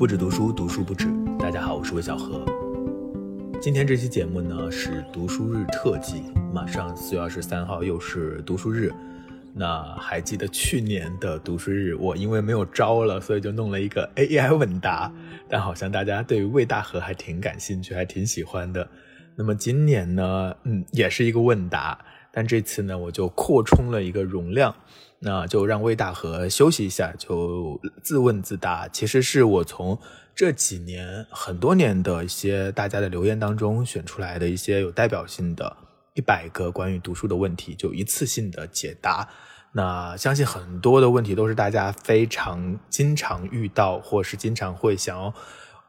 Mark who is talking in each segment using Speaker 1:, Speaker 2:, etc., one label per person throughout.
Speaker 1: 不止读书，读书不止。大家好，我是魏小何。今天这期节目呢是读书日特辑，马上四月二十三号又是读书日。那还记得去年的读书日，我因为没有招了，所以就弄了一个 AI 问答，但好像大家对魏大河还挺感兴趣，还挺喜欢的。那么今年呢，嗯，也是一个问答，但这次呢，我就扩充了一个容量。那就让魏大河休息一下，就自问自答。其实是我从这几年很多年的一些大家的留言当中选出来的一些有代表性的一百个关于读书的问题，就一次性的解答。那相信很多的问题都是大家非常经常遇到，或是经常会想要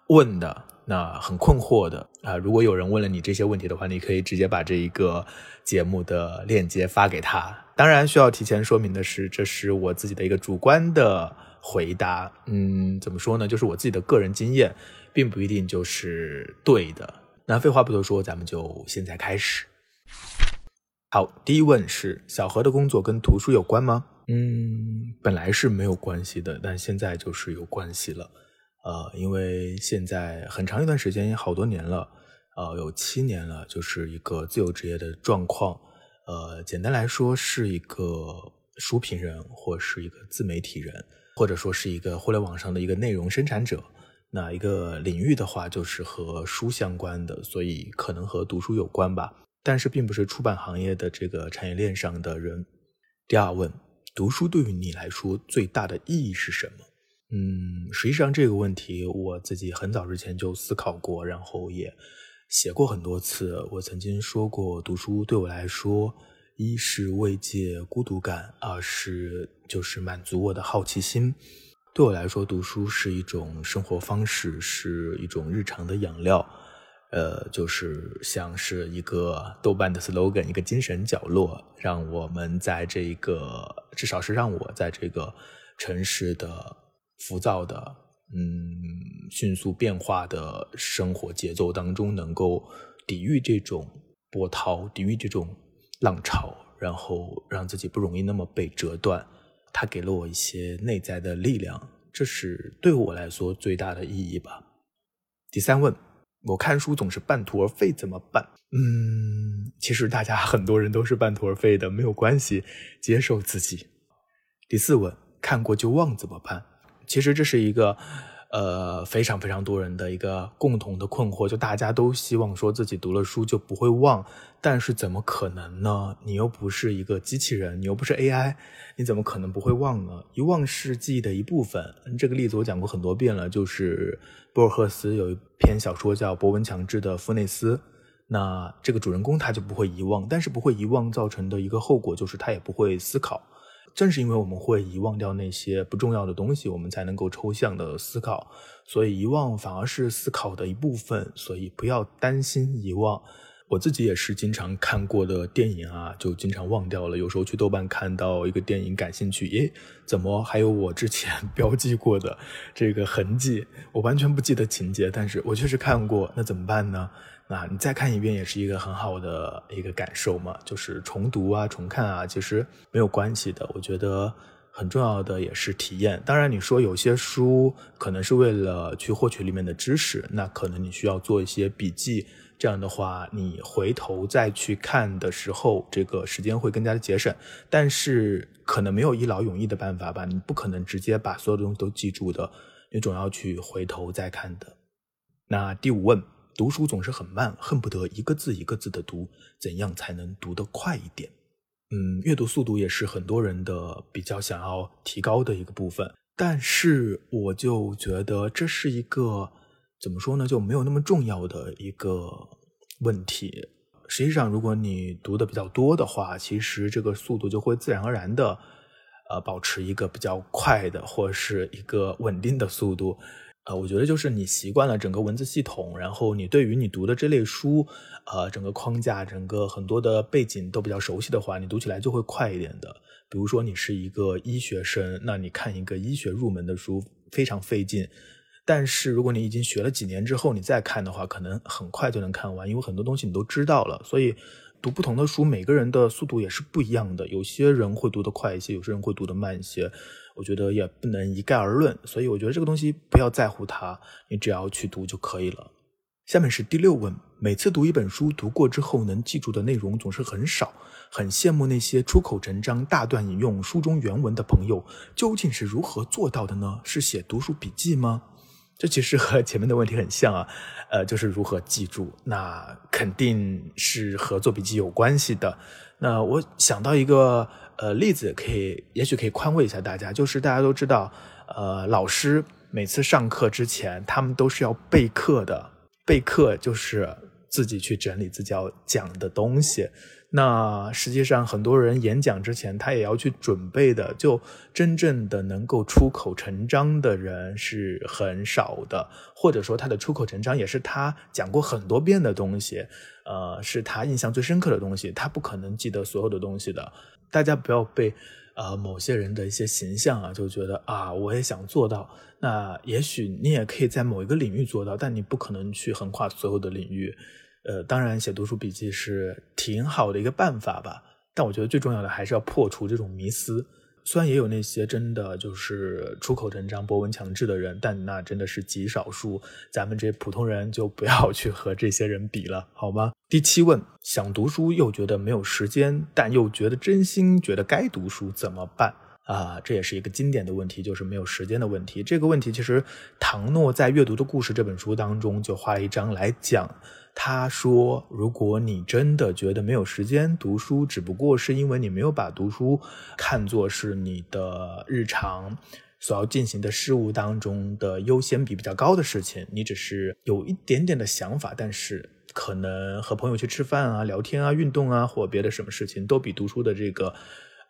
Speaker 1: 问的。那很困惑的啊！如果有人问了你这些问题的话，你可以直接把这一个节目的链接发给他。当然，需要提前说明的是，这是我自己的一个主观的回答。嗯，怎么说呢？就是我自己的个人经验，并不一定就是对的。那废话不多说，咱们就现在开始。好，第一问是：小何的工作跟图书有关吗？嗯，本来是没有关系的，但现在就是有关系了。呃，因为现在很长一段时间，好多年了，呃，有七年了，就是一个自由职业的状况。呃，简单来说，是一个书评人，或是一个自媒体人，或者说是一个互联网上的一个内容生产者。那一个领域的话，就是和书相关的，所以可能和读书有关吧。但是，并不是出版行业的这个产业链上的人。第二问，读书对于你来说最大的意义是什么？嗯，实际上这个问题我自己很早之前就思考过，然后也写过很多次。我曾经说过，读书对我来说，一是慰藉孤独感，二是就是满足我的好奇心。对我来说，读书是一种生活方式，是一种日常的养料。呃，就是像是一个豆瓣的 slogan，一个精神角落，让我们在这个，至少是让我在这个城市的。浮躁的，嗯，迅速变化的生活节奏当中，能够抵御这种波涛，抵御这种浪潮，然后让自己不容易那么被折断。它给了我一些内在的力量，这是对我来说最大的意义吧。第三问，我看书总是半途而废，怎么办？嗯，其实大家很多人都是半途而废的，没有关系，接受自己。第四问，看过就忘怎么办？其实这是一个，呃，非常非常多人的一个共同的困惑，就大家都希望说自己读了书就不会忘，但是怎么可能呢？你又不是一个机器人，你又不是 AI，你怎么可能不会忘呢？遗忘是记忆的一部分。这个例子我讲过很多遍了，就是博尔赫斯有一篇小说叫《博文强制的夫内斯》，那这个主人公他就不会遗忘，但是不会遗忘造成的一个后果就是他也不会思考。正是因为我们会遗忘掉那些不重要的东西，我们才能够抽象的思考。所以遗忘反而是思考的一部分。所以不要担心遗忘。我自己也是经常看过的电影啊，就经常忘掉了。有时候去豆瓣看到一个电影感兴趣，诶，怎么还有我之前 标记过的这个痕迹？我完全不记得情节，但是我确实看过。那怎么办呢？那你再看一遍也是一个很好的一个感受嘛，就是重读啊、重看啊，其实没有关系的。我觉得很重要的也是体验。当然，你说有些书可能是为了去获取里面的知识，那可能你需要做一些笔记。这样的话，你回头再去看的时候，这个时间会更加的节省。但是可能没有一劳永逸的办法吧，你不可能直接把所有的东西都记住的，你总要去回头再看的。那第五问。读书总是很慢，恨不得一个字一个字的读，怎样才能读得快一点？嗯，阅读速度也是很多人的比较想要提高的一个部分。但是我就觉得这是一个怎么说呢，就没有那么重要的一个问题。实际上，如果你读的比较多的话，其实这个速度就会自然而然的，呃，保持一个比较快的或是一个稳定的速度。呃，我觉得就是你习惯了整个文字系统，然后你对于你读的这类书，呃，整个框架、整个很多的背景都比较熟悉的话，你读起来就会快一点的。比如说你是一个医学生，那你看一个医学入门的书非常费劲，但是如果你已经学了几年之后，你再看的话，可能很快就能看完，因为很多东西你都知道了。所以读不同的书，每个人的速度也是不一样的。有些人会读得快一些，有些人会读得慢一些。我觉得也不能一概而论。所以我觉得这个东西不要在乎它，你只要去读就可以了。下面是第六问：每次读一本书，读过之后能记住的内容总是很少，很羡慕那些出口成章、大段引用书中原文的朋友，究竟是如何做到的呢？是写读书笔记吗？这其实和前面的问题很像啊，呃，就是如何记住，那肯定是和做笔记有关系的。那我想到一个呃例子，可以也许可以宽慰一下大家，就是大家都知道，呃，老师每次上课之前，他们都是要备课的。备课就是自己去整理自己要讲的东西。那实际上，很多人演讲之前，他也要去准备的。就真正的能够出口成章的人是很少的，或者说他的出口成章也是他讲过很多遍的东西，呃，是他印象最深刻的东西。他不可能记得所有的东西的。大家不要被。呃，某些人的一些形象啊，就觉得啊，我也想做到。那也许你也可以在某一个领域做到，但你不可能去横跨所有的领域。呃，当然，写读书笔记是挺好的一个办法吧。但我觉得最重要的还是要破除这种迷思。虽然也有那些真的就是出口成章、博闻强志的人，但那真的是极少数。咱们这普通人就不要去和这些人比了，好吗？第七问：想读书又觉得没有时间，但又觉得真心觉得该读书，怎么办？啊，这也是一个经典的问题，就是没有时间的问题。这个问题其实唐诺在《阅读的故事》这本书当中就画了一章来讲。他说：“如果你真的觉得没有时间读书，只不过是因为你没有把读书看作是你的日常所要进行的事物当中的优先比比较高的事情，你只是有一点点的想法，但是可能和朋友去吃饭啊、聊天啊、运动啊或别的什么事情都比读书的这个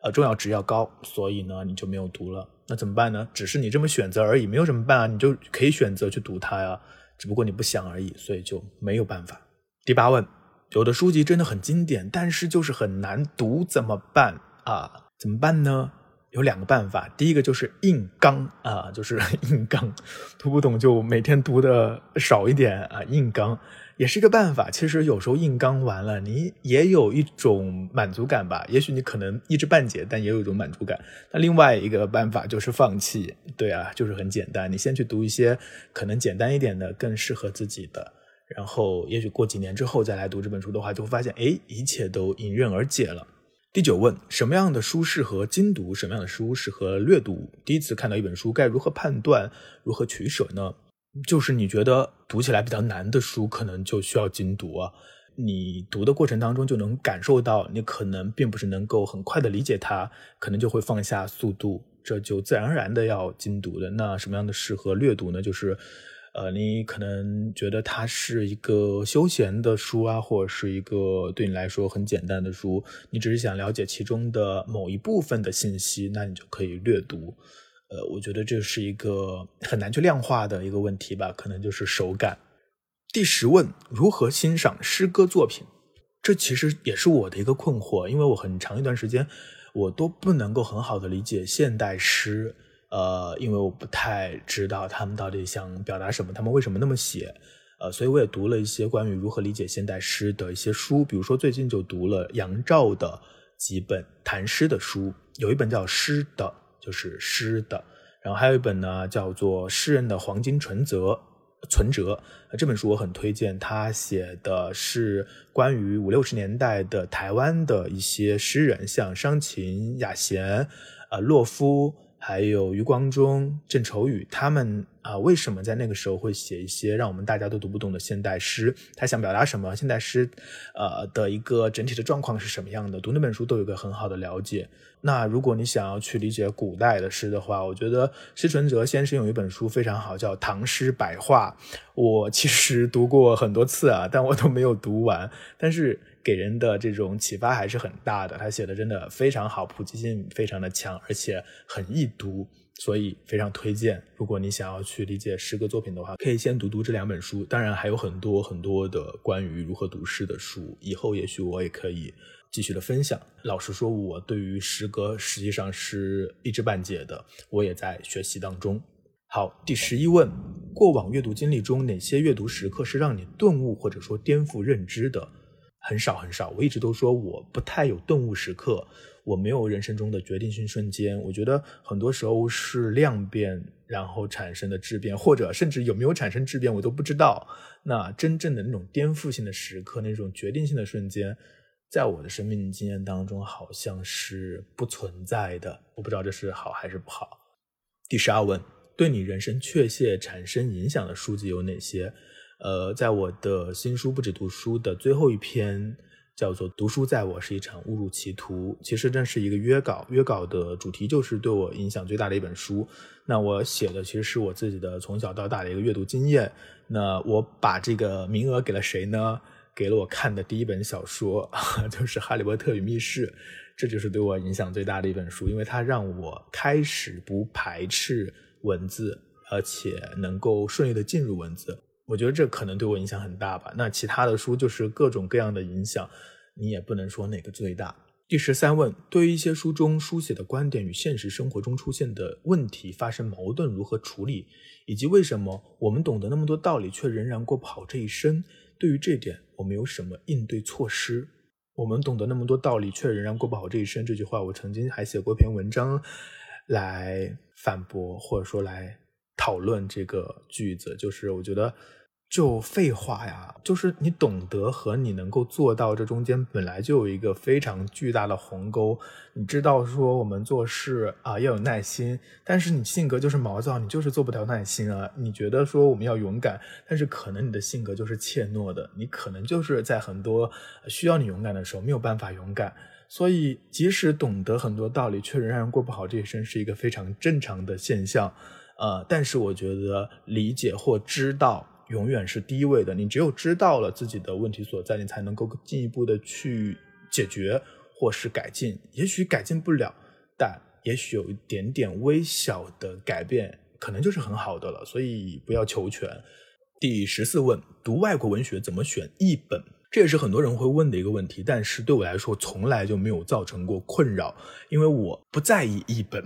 Speaker 1: 呃重要值要高，所以呢，你就没有读了。那怎么办呢？只是你这么选择而已，没有什么办啊，你就可以选择去读它呀。”只不过你不想而已，所以就没有办法。第八问，有的书籍真的很经典，但是就是很难读，怎么办啊？怎么办呢？有两个办法，第一个就是硬刚啊，就是 硬刚，读不懂就每天读的少一点啊，硬刚。也是一个办法。其实有时候硬刚完了，你也有一种满足感吧。也许你可能一知半解，但也有一种满足感。那另外一个办法就是放弃。对啊，就是很简单。你先去读一些可能简单一点的，更适合自己的。然后也许过几年之后再来读这本书的话，就会发现，哎，一切都迎刃而解了。第九问：什么样的书适合精读？什么样的书适合略读？第一次看到一本书，该如何判断？如何取舍呢？就是你觉得读起来比较难的书，可能就需要精读啊。你读的过程当中就能感受到，你可能并不是能够很快的理解它，可能就会放下速度，这就自然而然的要精读的。那什么样的适合略读呢？就是，呃，你可能觉得它是一个休闲的书啊，或者是一个对你来说很简单的书，你只是想了解其中的某一部分的信息，那你就可以略读。呃，我觉得这是一个很难去量化的一个问题吧，可能就是手感。第十问：如何欣赏诗歌作品？这其实也是我的一个困惑，因为我很长一段时间我都不能够很好的理解现代诗，呃，因为我不太知道他们到底想表达什么，他们为什么那么写，呃，所以我也读了一些关于如何理解现代诗的一些书，比如说最近就读了杨照的几本谈诗的书，有一本叫《诗的》。就是诗的，然后还有一本呢，叫做《诗人的黄金存折》存折。这本书我很推荐，他写的是关于五六十年代的台湾的一些诗人，像商禽、雅贤、呃洛夫。还有余光中、郑愁予，他们啊，为什么在那个时候会写一些让我们大家都读不懂的现代诗？他想表达什么？现代诗，呃的一个整体的状况是什么样的？读那本书都有个很好的了解。那如果你想要去理解古代的诗的话，我觉得施存哲先生有一本书非常好，叫《唐诗百话》。我其实读过很多次啊，但我都没有读完。但是。给人的这种启发还是很大的，他写的真的非常好，普及性非常的强，而且很易读，所以非常推荐。如果你想要去理解诗歌作品的话，可以先读读这两本书。当然还有很多很多的关于如何读诗的书，以后也许我也可以继续的分享。老实说，我对于诗歌实际上是一知半解的，我也在学习当中。好，第十一问：过往阅读经历中，哪些阅读时刻是让你顿悟或者说颠覆认知的？很少很少，我一直都说我不太有顿悟时刻，我没有人生中的决定性瞬间。我觉得很多时候是量变，然后产生的质变，或者甚至有没有产生质变，我都不知道。那真正的那种颠覆性的时刻，那种决定性的瞬间，在我的生命经验当中好像是不存在的。我不知道这是好还是不好。第十二问：对你人生确切产生影响的书籍有哪些？呃，在我的新书不止读书的最后一篇。叫做读书在我是一场误入歧途，其实这是一个约稿，约稿的主题就是对我影响最大的一本书。那我写的其实是我自己的从小到大的一个阅读经验。那我把这个名额给了谁呢？给了我看的第一本小说，就是《哈利波特与密室》，这就是对我影响最大的一本书，因为它让我开始不排斥文字，而且能够顺利的进入文字。我觉得这可能对我影响很大吧。那其他的书就是各种各样的影响。你也不能说哪个最大。第十三问：对于一些书中书写的观点与现实生活中出现的问题发生矛盾，如何处理？以及为什么我们懂得那么多道理，却仍然过不好这一生？对于这点，我们有什么应对措施？我们懂得那么多道理，却仍然过不好这一生。这句话，我曾经还写过一篇文章来反驳，或者说来讨论这个句子。就是我觉得。就废话呀，就是你懂得和你能够做到，这中间本来就有一个非常巨大的鸿沟。你知道说我们做事啊要有耐心，但是你性格就是毛躁，你就是做不了耐心啊。你觉得说我们要勇敢，但是可能你的性格就是怯懦的，你可能就是在很多需要你勇敢的时候没有办法勇敢。所以即使懂得很多道理，却仍然过不好这一生，是一个非常正常的现象。呃，但是我觉得理解或知道。永远是第一位的。你只有知道了自己的问题所在，你才能够进一步的去解决或是改进。也许改进不了，但也许有一点点微小的改变，可能就是很好的了。所以不要求全。第十四问：读外国文学怎么选译本？这也是很多人会问的一个问题。但是对我来说，从来就没有造成过困扰，因为我不在意译本。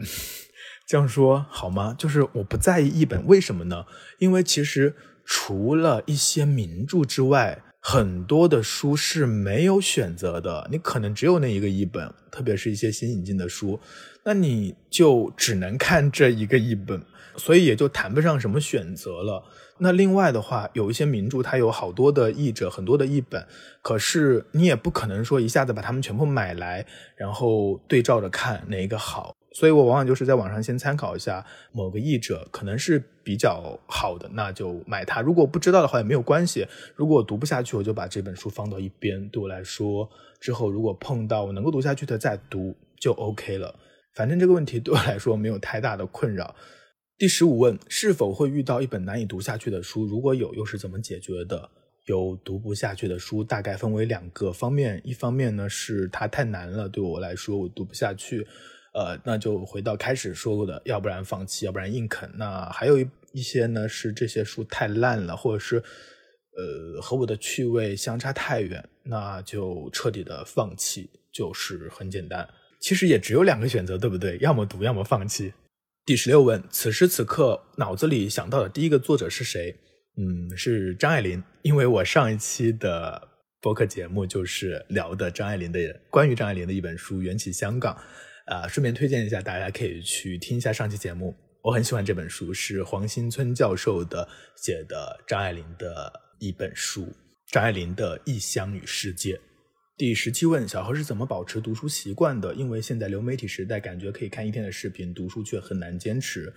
Speaker 1: 这样说好吗？就是我不在意译本，为什么呢？因为其实。除了一些名著之外，很多的书是没有选择的。你可能只有那一个译本，特别是一些新引进的书，那你就只能看这一个译本，所以也就谈不上什么选择了。那另外的话，有一些名著它有好多的译者，很多的译本，可是你也不可能说一下子把它们全部买来，然后对照着看哪一个好。所以我往往就是在网上先参考一下某个译者，可能是比较好的，那就买它。如果不知道的话也没有关系。如果读不下去，我就把这本书放到一边。对我来说，之后如果碰到我能够读下去的再读就 OK 了。反正这个问题对我来说没有太大的困扰。第十五问：是否会遇到一本难以读下去的书？如果有，又是怎么解决的？有读不下去的书，大概分为两个方面。一方面呢是它太难了，对我来说我读不下去。呃，那就回到开始说过的，要不然放弃，要不然硬啃。那还有一一些呢，是这些书太烂了，或者是呃和我的趣味相差太远，那就彻底的放弃，就是很简单。其实也只有两个选择，对不对？要么读，要么放弃。第十六问：此时此刻脑子里想到的第一个作者是谁？嗯，是张爱玲，因为我上一期的播客节目就是聊的张爱玲的关于张爱玲的一本书《缘起香港》。啊，顺便推荐一下，大家可以去听一下上期节目。我很喜欢这本书，是黄新村教授的写的张爱玲的一本书，《张爱玲的异乡与世界》。第十七问：小何是怎么保持读书习惯的？因为现在流媒体时代，感觉可以看一天的视频，读书却很难坚持。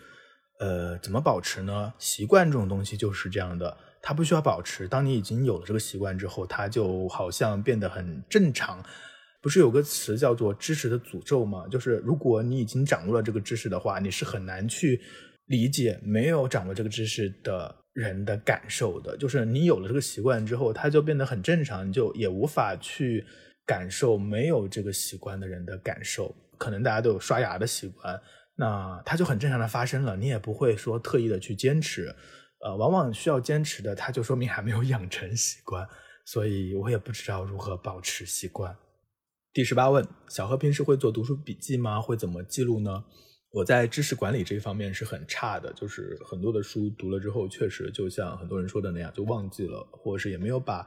Speaker 1: 呃，怎么保持呢？习惯这种东西就是这样的，它不需要保持。当你已经有了这个习惯之后，它就好像变得很正常。不是有个词叫做知识的诅咒吗？就是如果你已经掌握了这个知识的话，你是很难去理解没有掌握这个知识的人的感受的。就是你有了这个习惯之后，它就变得很正常，你就也无法去感受没有这个习惯的人的感受。可能大家都有刷牙的习惯，那它就很正常的发生了，你也不会说特意的去坚持。呃，往往需要坚持的，它就说明还没有养成习惯，所以我也不知道如何保持习惯。第十八问：小何平时会做读书笔记吗？会怎么记录呢？我在知识管理这一方面是很差的，就是很多的书读了之后，确实就像很多人说的那样，就忘记了，或者是也没有把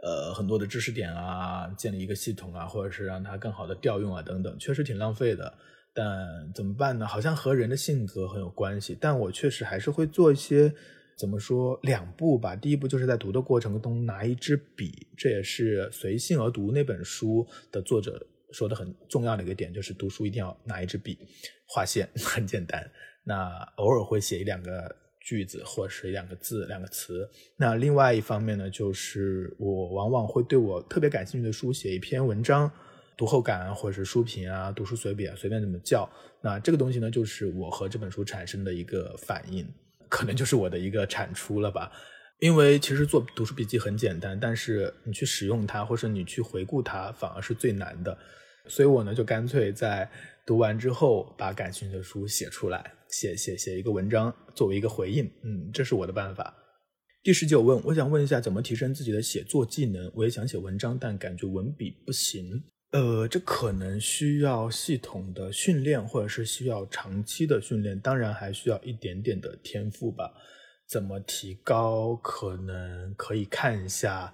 Speaker 1: 呃很多的知识点啊，建立一个系统啊，或者是让它更好的调用啊等等，确实挺浪费的。但怎么办呢？好像和人的性格很有关系。但我确实还是会做一些。怎么说？两步吧。第一步就是在读的过程中拿一支笔，这也是《随性而读》那本书的作者说的很重要的一个点，就是读书一定要拿一支笔，划线 很简单。那偶尔会写一两个句子，或者是一两个字、两个词。那另外一方面呢，就是我往往会对我特别感兴趣的书写一篇文章，读后感或者是书评啊、读书随笔啊，随便怎么叫。那这个东西呢，就是我和这本书产生的一个反应。可能就是我的一个产出了吧，因为其实做读书笔记很简单，但是你去使用它，或者你去回顾它，反而是最难的。所以我呢，就干脆在读完之后，把感兴趣的书写出来，写写写一个文章，作为一个回应。嗯，这是我的办法。第十九问，我想问一下，怎么提升自己的写作技能？我也想写文章，但感觉文笔不行。呃，这可能需要系统的训练，或者是需要长期的训练，当然还需要一点点的天赋吧。怎么提高？可能可以看一下，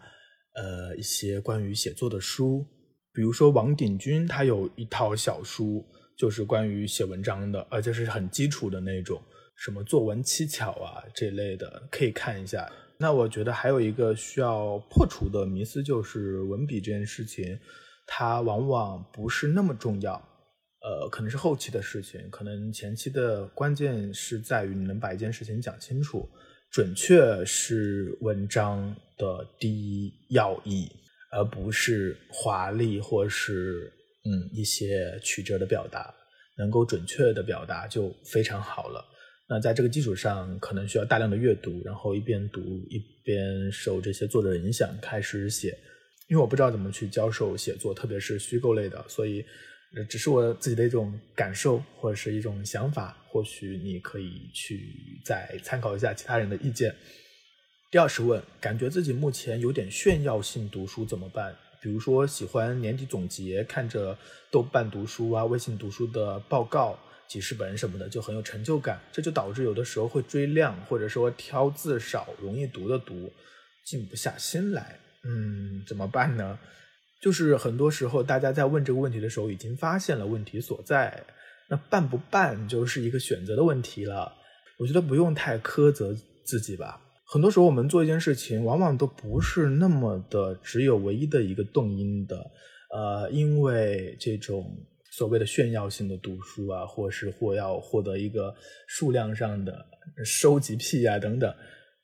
Speaker 1: 呃，一些关于写作的书，比如说王鼎钧，他有一套小书，就是关于写文章的，而且是很基础的那种，什么作文七巧啊这类的，可以看一下。那我觉得还有一个需要破除的迷思，就是文笔这件事情。它往往不是那么重要，呃，可能是后期的事情，可能前期的关键是在于你能把一件事情讲清楚，准确是文章的第一要义，而不是华丽或是嗯一些曲折的表达，能够准确的表达就非常好了。那在这个基础上，可能需要大量的阅读，然后一边读一边受这些作者影响开始写。因为我不知道怎么去教授写作，特别是虚构类的，所以只是我自己的一种感受或者是一种想法。或许你可以去再参考一下其他人的意见。第二十问，感觉自己目前有点炫耀性读书怎么办？比如说喜欢年底总结，看着豆瓣读书啊、微信读书的报告、几十本什么的，就很有成就感。这就导致有的时候会追量，或者说挑字少、容易读的读，静不下心来。嗯，怎么办呢？就是很多时候，大家在问这个问题的时候，已经发现了问题所在。那办不办，就是一个选择的问题了。我觉得不用太苛责自己吧。很多时候，我们做一件事情，往往都不是那么的只有唯一的一个动因的。呃，因为这种所谓的炫耀性的读书啊，或是或要获得一个数量上的收集癖啊等等。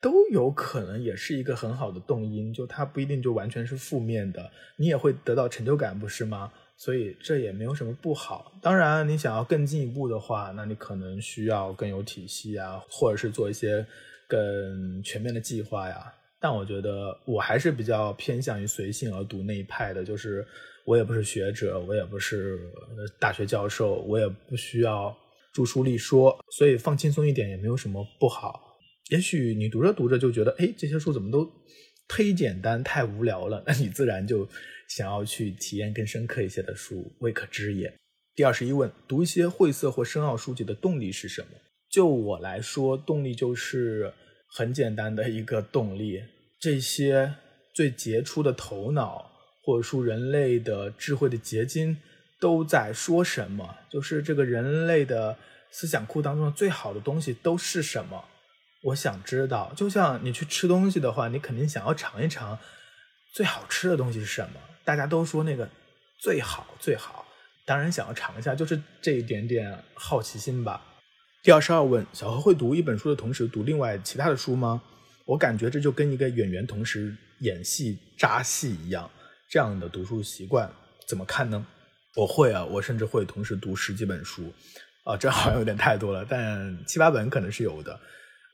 Speaker 1: 都有可能也是一个很好的动因，就它不一定就完全是负面的，你也会得到成就感，不是吗？所以这也没有什么不好。当然，你想要更进一步的话，那你可能需要更有体系啊，或者是做一些更全面的计划呀。但我觉得我还是比较偏向于随性而读那一派的，就是我也不是学者，我也不是大学教授，我也不需要著书立说，所以放轻松一点也没有什么不好。也许你读着读着就觉得，哎，这些书怎么都忒简单、太无聊了，那你自然就想要去体验更深刻一些的书，未可知也。第二十一问：读一些晦涩或深奥书籍的动力是什么？就我来说，动力就是很简单的一个动力。这些最杰出的头脑，或者说人类的智慧的结晶，都在说什么？就是这个人类的思想库当中最好的东西都是什么？我想知道，就像你去吃东西的话，你肯定想要尝一尝最好吃的东西是什么。大家都说那个最好最好，当然想要尝一下，就是这一点点好奇心吧。第二十二问：小何会读一本书的同时读另外其他的书吗？我感觉这就跟一个演员同时演戏扎戏一样，这样的读书习惯怎么看呢？我会啊，我甚至会同时读十几本书啊，这好像有点太多了，但七八本可能是有的。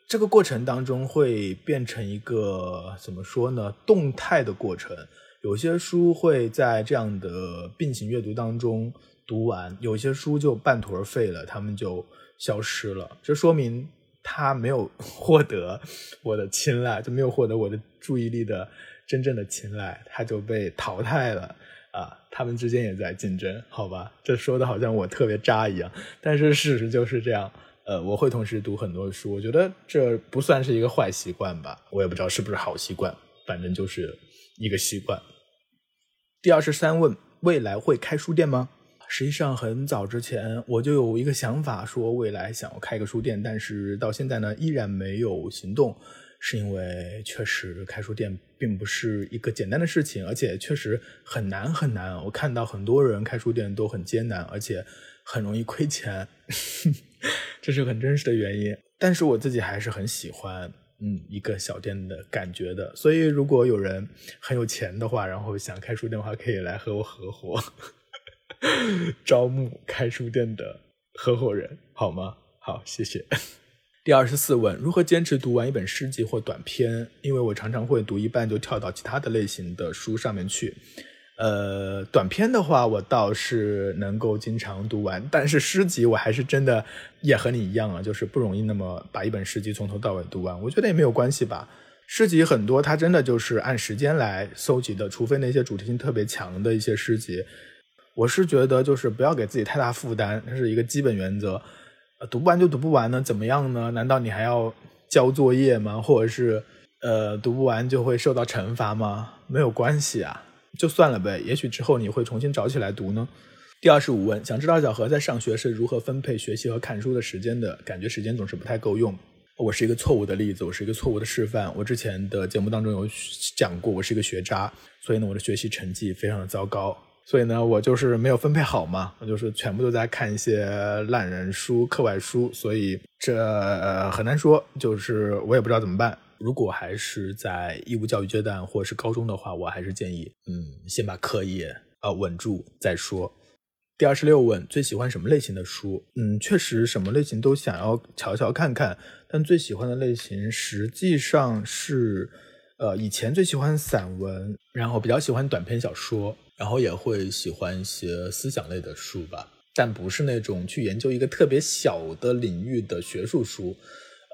Speaker 1: 这个过程当中会变成一个怎么说呢？动态的过程。有些书会在这样的并行阅读当中读完，有些书就半途而废了，他们就消失了。这说明他没有 获得我的青睐，就没有获得我的注意力的真正的青睐，他就被淘汰了啊！他们之间也在竞争，好吧？这说的好像我特别渣一样，但是事实就是这样。呃，我会同时读很多书，我觉得这不算是一个坏习惯吧，我也不知道是不是好习惯，反正就是一个习惯。第二十三问：未来会开书店吗？实际上，很早之前我就有一个想法，说未来想要开个书店，但是到现在呢，依然没有行动，是因为确实开书店并不是一个简单的事情，而且确实很难很难。我看到很多人开书店都很艰难，而且很容易亏钱，这是很真实的原因。但是我自己还是很喜欢，嗯，一个小店的感觉的。所以，如果有人很有钱的话，然后想开书店的话，可以来和我合伙。招募开书店的合伙人，好吗？好，谢谢。第二十四问：如何坚持读完一本诗集或短篇？因为我常常会读一半就跳到其他的类型的书上面去。呃，短篇的话，我倒是能够经常读完，但是诗集我还是真的也和你一样啊，就是不容易那么把一本诗集从头到尾读完。我觉得也没有关系吧。诗集很多，它真的就是按时间来搜集的，除非那些主题性特别强的一些诗集。我是觉得，就是不要给自己太大负担，这是一个基本原则。读不完就读不完呢，怎么样呢？难道你还要交作业吗？或者是，呃，读不完就会受到惩罚吗？没有关系啊，就算了呗。也许之后你会重新找起来读呢。第二十五问，想知道小何在上学是如何分配学习和看书的时间的？感觉时间总是不太够用。我是一个错误的例子，我是一个错误的示范。我之前的节目当中有讲过，我是一个学渣，所以呢，我的学习成绩非常的糟糕。所以呢，我就是没有分配好嘛，我就是全部都在看一些烂人书、课外书，所以这很难说，就是我也不知道怎么办。如果还是在义务教育阶段或者是高中的话，我还是建议，嗯，先把课业啊稳住再说。第二十六问，最喜欢什么类型的书？嗯，确实什么类型都想要瞧瞧看看，但最喜欢的类型实际上是，呃，以前最喜欢散文，然后比较喜欢短篇小说。然后也会喜欢一些思想类的书吧，但不是那种去研究一个特别小的领域的学术书，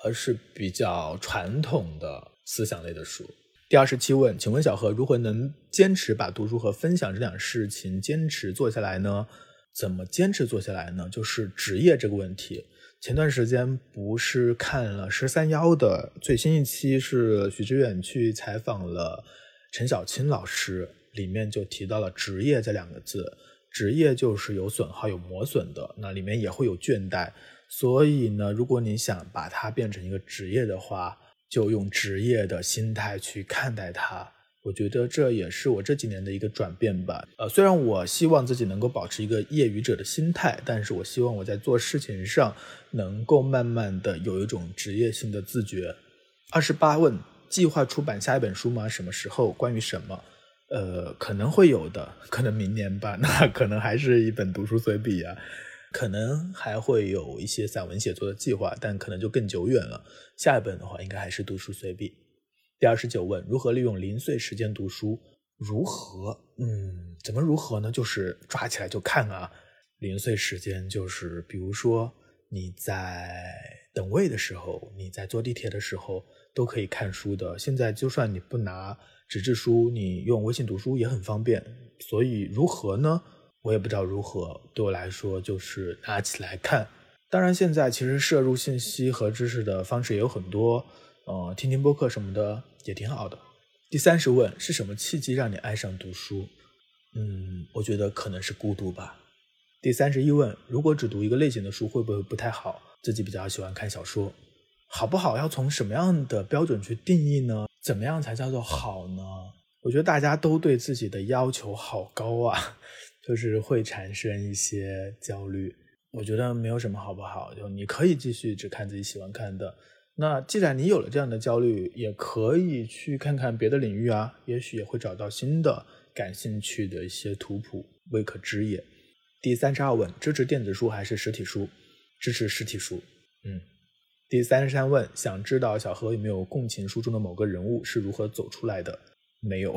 Speaker 1: 而是比较传统的思想类的书。第二十七问，请问小何如何能坚持把读书和分享这两事情坚持做下来呢？怎么坚持做下来呢？就是职业这个问题。前段时间不是看了十三幺的最新一期，是许知远去采访了陈小青老师。里面就提到了“职业”这两个字，职业就是有损耗、有磨损的，那里面也会有倦怠。所以呢，如果你想把它变成一个职业的话，就用职业的心态去看待它。我觉得这也是我这几年的一个转变吧。呃，虽然我希望自己能够保持一个业余者的心态，但是我希望我在做事情上能够慢慢的有一种职业性的自觉。二十八问：计划出版下一本书吗？什么时候？关于什么？呃，可能会有的，可能明年吧。那可能还是一本读书随笔啊，可能还会有一些散文写作的计划，但可能就更久远了。下一本的话，应该还是读书随笔。第二十九问：如何利用零碎时间读书？如何？嗯，怎么如何呢？就是抓起来就看啊。零碎时间就是，比如说你在等位的时候，你在坐地铁的时候，都可以看书的。现在就算你不拿。纸质书你用微信读书也很方便，所以如何呢？我也不知道如何。对我来说就是拿起来看。当然，现在其实摄入信息和知识的方式也有很多，呃，听听播客什么的也挺好的。第三十问是什么契机让你爱上读书？嗯，我觉得可能是孤独吧。第三十一问，如果只读一个类型的书会不会不太好？自己比较喜欢看小说，好不好要从什么样的标准去定义呢？怎么样才叫做好呢？我觉得大家都对自己的要求好高啊，就是会产生一些焦虑。我觉得没有什么好不好，就你可以继续只看自己喜欢看的。那既然你有了这样的焦虑，也可以去看看别的领域啊，也许也会找到新的感兴趣的一些图谱，未可知也。第三十二问：支持电子书还是实体书？支持实体书。嗯。第三十三问，想知道小何有没有共情书中的某个人物是如何走出来的？没有，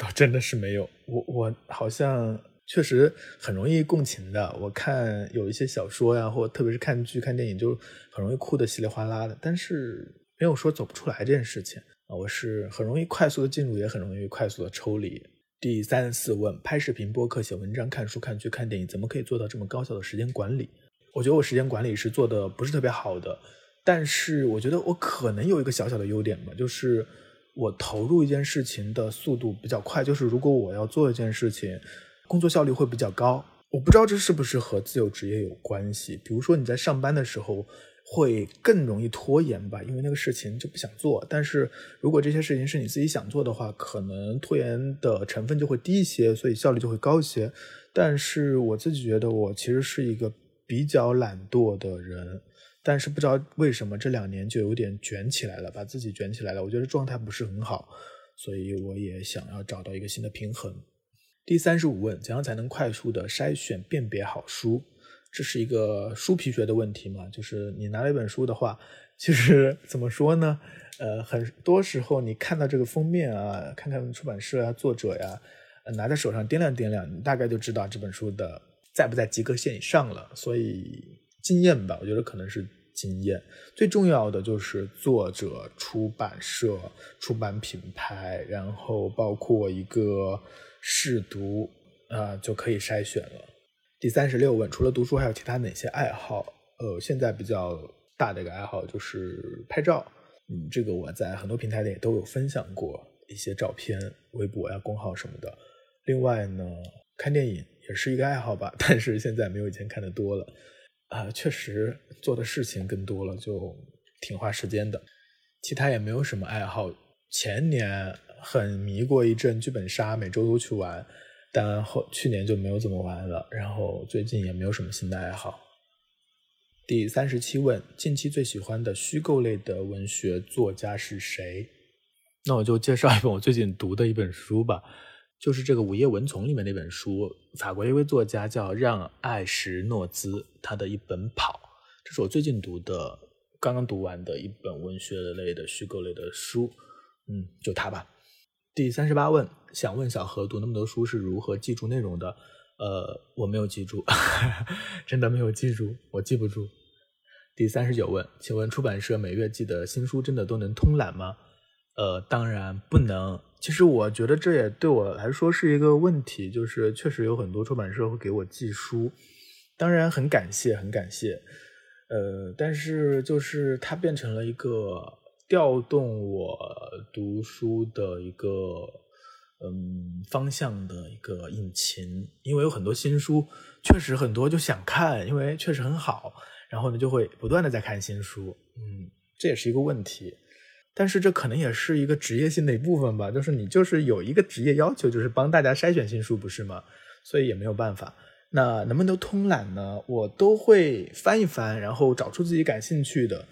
Speaker 1: 倒真的是没有。我我好像确实很容易共情的。我看有一些小说呀，或特别是看剧、看电影，就很容易哭的稀里哗啦的。但是没有说走不出来这件事情啊。我是很容易快速的进入，也很容易快速的抽离。第三四问，拍视频、播客、写文章、看书、看剧、看电影，怎么可以做到这么高效的时间管理？我觉得我时间管理是做的不是特别好的，但是我觉得我可能有一个小小的优点吧，就是我投入一件事情的速度比较快，就是如果我要做一件事情，工作效率会比较高。我不知道这是不是和自由职业有关系。比如说你在上班的时候会更容易拖延吧，因为那个事情就不想做。但是如果这些事情是你自己想做的话，可能拖延的成分就会低一些，所以效率就会高一些。但是我自己觉得我其实是一个比较懒惰的人。但是不知道为什么这两年就有点卷起来了，把自己卷起来了。我觉得状态不是很好，所以我也想要找到一个新的平衡。第三十五问：怎样才能快速的筛选辨别好书？这是一个书皮学的问题嘛？就是你拿了一本书的话，其实 怎么说呢？呃，很多时候你看到这个封面啊，看看出版社啊、作者呀，拿在手上掂量掂量，你大概就知道这本书的在不在及格线以上了。所以。经验吧，我觉得可能是经验。最重要的就是作者、出版社、出版品牌，然后包括一个试读，啊，就可以筛选了。第三十六问，除了读书，还有其他哪些爱好？呃，现在比较大的一个爱好就是拍照。嗯，这个我在很多平台里都有分享过一些照片，微博呀、公号什么的。另外呢，看电影也是一个爱好吧，但是现在没有以前看的多了。啊，确实做的事情更多了，就挺花时间的。其他也没有什么爱好。前年很迷过一阵剧本杀，每周都去玩，但后去年就没有怎么玩了。然后最近也没有什么新的爱好。第三十七问：近期最喜欢的虚构类的文学作家是谁？那我就介绍一本我最近读的一本书吧。就是这个《午夜蚊丛》里面那本书，法国一位作家叫让·艾什诺兹，他的一本《跑》，这是我最近读的，刚刚读完的一本文学类的虚构类的书，嗯，就他吧。第三十八问，想问小何读那么多书是如何记住内容的？呃，我没有记住，真的没有记住，我记不住。第三十九问，请问出版社每月寄的新书真的都能通览吗？呃，当然不能。其实我觉得这也对我来说是一个问题，就是确实有很多出版社会给我寄书，当然很感谢，很感谢。呃，但是就是它变成了一个调动我读书的一个嗯方向的一个引擎，因为有很多新书，确实很多就想看，因为确实很好，然后呢就会不断的在看新书，嗯，这也是一个问题。但是这可能也是一个职业性的一部分吧，就是你就是有一个职业要求，就是帮大家筛选新书，不是吗？所以也没有办法。那能不能通览呢？我都会翻一翻，然后找出自己感兴趣的。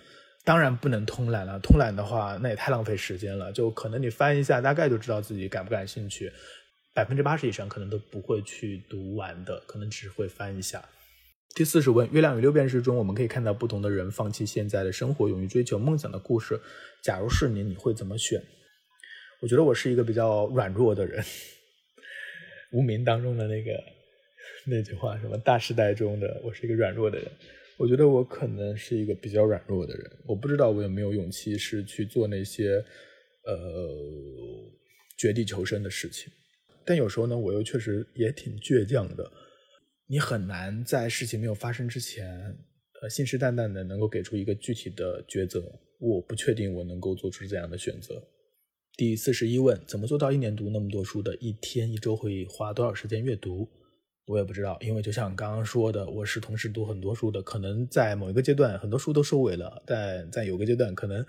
Speaker 1: 当然不能通览了，通览的话那也太浪费时间了。就可能你翻一下，大概就知道自己感不感兴趣。百分之八十以上可能都不会去读完的，可能只会翻一下。第四十问：《月亮与六便士》中，我们可以看到不同的人放弃现在的生活，勇于追求梦想的故事。假如是你，你会怎么选？我觉得我是一个比较软弱的人。无名当中的那个那句话，什么大时代中的我是一个软弱的人。我觉得我可能是一个比较软弱的人。我不知道我有没有勇气是去做那些呃绝地求生的事情。但有时候呢，我又确实也挺倔强的。你很难在事情没有发生之前，呃，信誓旦旦的能够给出一个具体的抉择。我不确定我能够做出这样的选择。第四十一问：怎么做到一年读那么多书的？一天一周会花多少时间阅读？我也不知道，因为就像刚刚说的，我是同时读很多书的。可能在某一个阶段，很多书都收尾了，但在有个阶段，可能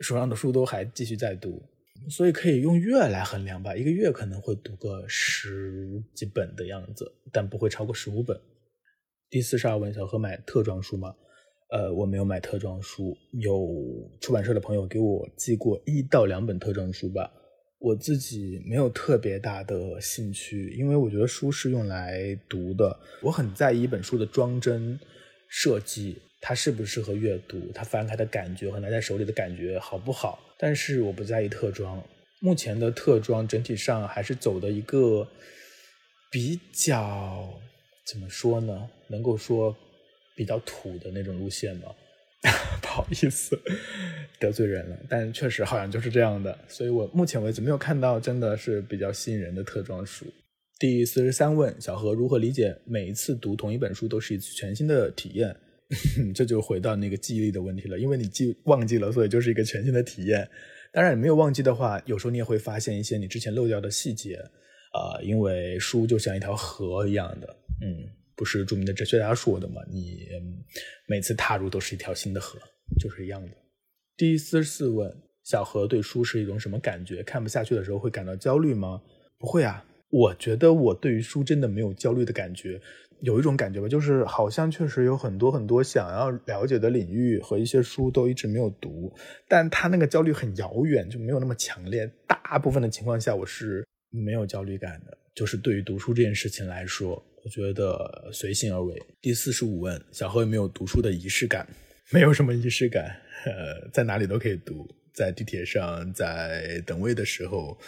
Speaker 1: 手上的书都还继续在读。所以可以用月来衡量吧，一个月可能会读个十几本的样子，但不会超过十五本。第四十二问：小何买特装书吗？呃，我没有买特装书，有出版社的朋友给我寄过一到两本特装书吧。我自己没有特别大的兴趣，因为我觉得书是用来读的，我很在意一本书的装帧设计。它适不适合阅读？它翻开的感觉和拿在手里的感觉好不好？但是我不在意特装。目前的特装整体上还是走的一个比较怎么说呢？能够说比较土的那种路线吗？不好意思，得罪人了。但确实好像就是这样的。所以我目前为止没有看到真的是比较吸引人的特装书。第四十三问：小何如何理解每一次读同一本书都是一次全新的体验？这就回到那个记忆力的问题了，因为你记忘记了，所以就是一个全新的体验。当然，你没有忘记的话，有时候你也会发现一些你之前漏掉的细节。啊，因为书就像一条河一样的，嗯，不是著名的哲学家说的嘛？你每次踏入都是一条新的河，就是一样的。第四十四问：小何对书是一种什么感觉？看不下去的时候会感到焦虑吗？不会啊，我觉得我对于书真的没有焦虑的感觉。有一种感觉吧，就是好像确实有很多很多想要了解的领域和一些书都一直没有读，但他那个焦虑很遥远，就没有那么强烈。大部分的情况下，我是没有焦虑感的。就是对于读书这件事情来说，我觉得随性而为。第四十五问：小何有没有读书的仪式感？没有什么仪式感，呃，在哪里都可以读，在地铁上，在等位的时候，